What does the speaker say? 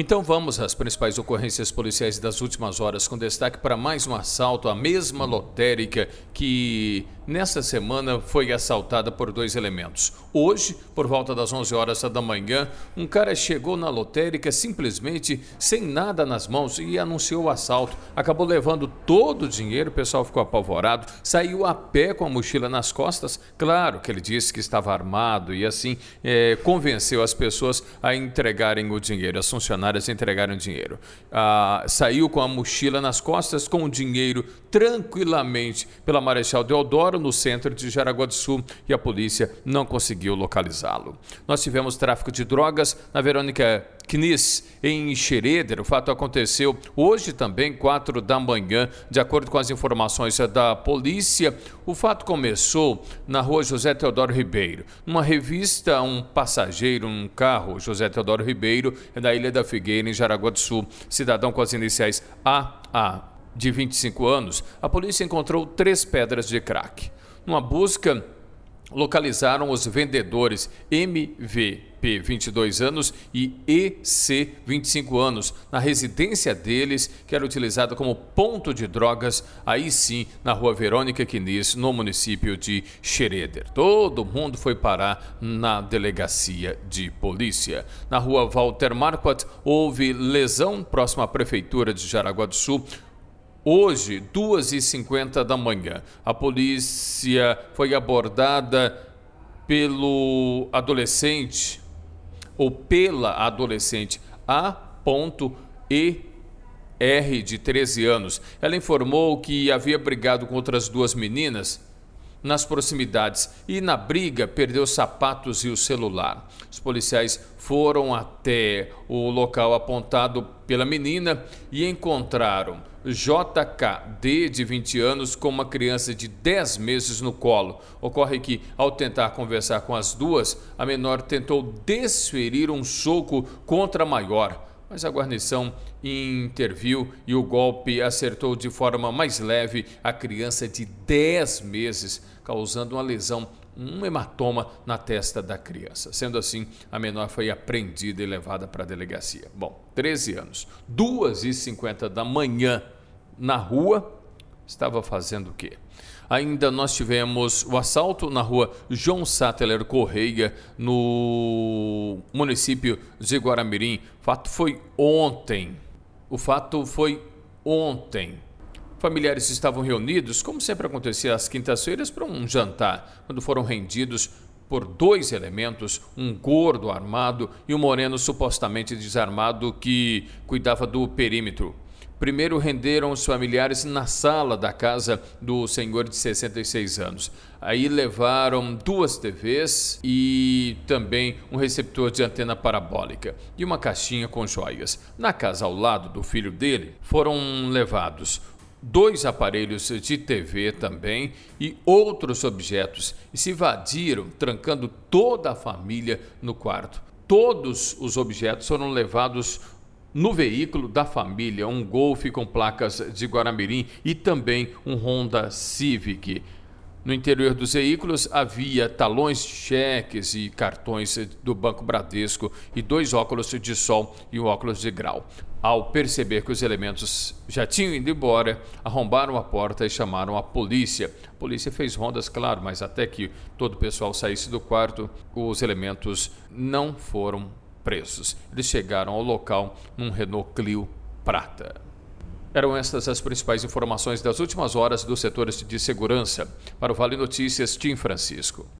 Então vamos às principais ocorrências policiais das últimas horas, com destaque para mais um assalto à mesma lotérica que nesta semana foi assaltada por dois elementos. Hoje, por volta das 11 horas da manhã, um cara chegou na lotérica simplesmente sem nada nas mãos e anunciou o assalto. Acabou levando todo o dinheiro, o pessoal ficou apavorado, saiu a pé com a mochila nas costas. Claro que ele disse que estava armado e assim é, convenceu as pessoas a entregarem o dinheiro. As funcionárias entregaram dinheiro. Ah, saiu com a mochila nas costas com o dinheiro tranquilamente pela Marechal Deodoro, no centro de Jaraguá do Sul, e a polícia não conseguiu localizá-lo. Nós tivemos tráfico de drogas na Verônica Knis, em Xereder. O fato aconteceu hoje também, 4 da manhã, de acordo com as informações da polícia. O fato começou na rua José Teodoro Ribeiro. Numa revista, um passageiro, um carro, José Teodoro Ribeiro, é da Ilha da Figueira, em Jaraguá do Sul, cidadão com as iniciais AA, de 25 anos, a polícia encontrou três pedras de crack. Numa busca localizaram os vendedores MVP, 22 anos, e EC, 25 anos, na residência deles, que era utilizada como ponto de drogas, aí sim, na rua Verônica Quinis, no município de Xereder. Todo mundo foi parar na delegacia de polícia. Na rua Walter Marquardt, houve lesão próximo à prefeitura de Jaraguá do Sul. Hoje, 2h50 da manhã, a polícia foi abordada pelo adolescente, ou pela adolescente A.E.R., de 13 anos. Ela informou que havia brigado com outras duas meninas nas proximidades e na briga perdeu sapatos e o celular. Os policiais foram até o local apontado pela menina e encontraram JKD, de 20 anos, com uma criança de 10 meses no colo. Ocorre que, ao tentar conversar com as duas, a menor tentou desferir um soco contra a maior mas a guarnição interviu e o golpe acertou de forma mais leve a criança de 10 meses, causando uma lesão, um hematoma na testa da criança. Sendo assim, a menor foi apreendida e levada para a delegacia. Bom, 13 anos, 2h50 da manhã na rua, estava fazendo o quê? Ainda nós tivemos o assalto na rua João Sattler Correia, no município de Guaramirim. O fato foi ontem. O fato foi ontem. Familiares estavam reunidos, como sempre acontecia às quintas-feiras, para um jantar, quando foram rendidos por dois elementos, um gordo armado e um moreno supostamente desarmado que cuidava do perímetro. Primeiro renderam os familiares na sala da casa do senhor de 66 anos. Aí levaram duas TVs e também um receptor de antena parabólica e uma caixinha com joias. Na casa ao lado do filho dele foram levados dois aparelhos de TV também e outros objetos e se invadiram, trancando toda a família no quarto. Todos os objetos foram levados no veículo da família, um Golf com placas de Guaramirim e também um Honda Civic. No interior dos veículos havia talões, cheques e cartões do Banco Bradesco e dois óculos de sol e um óculos de grau. Ao perceber que os elementos já tinham ido embora, arrombaram a porta e chamaram a polícia. A polícia fez rondas, claro, mas até que todo o pessoal saísse do quarto, os elementos não foram presos. Eles chegaram ao local num Renault Clio prata. Eram estas as principais informações das últimas horas dos setores de segurança. Para o Vale Notícias, Tim Francisco.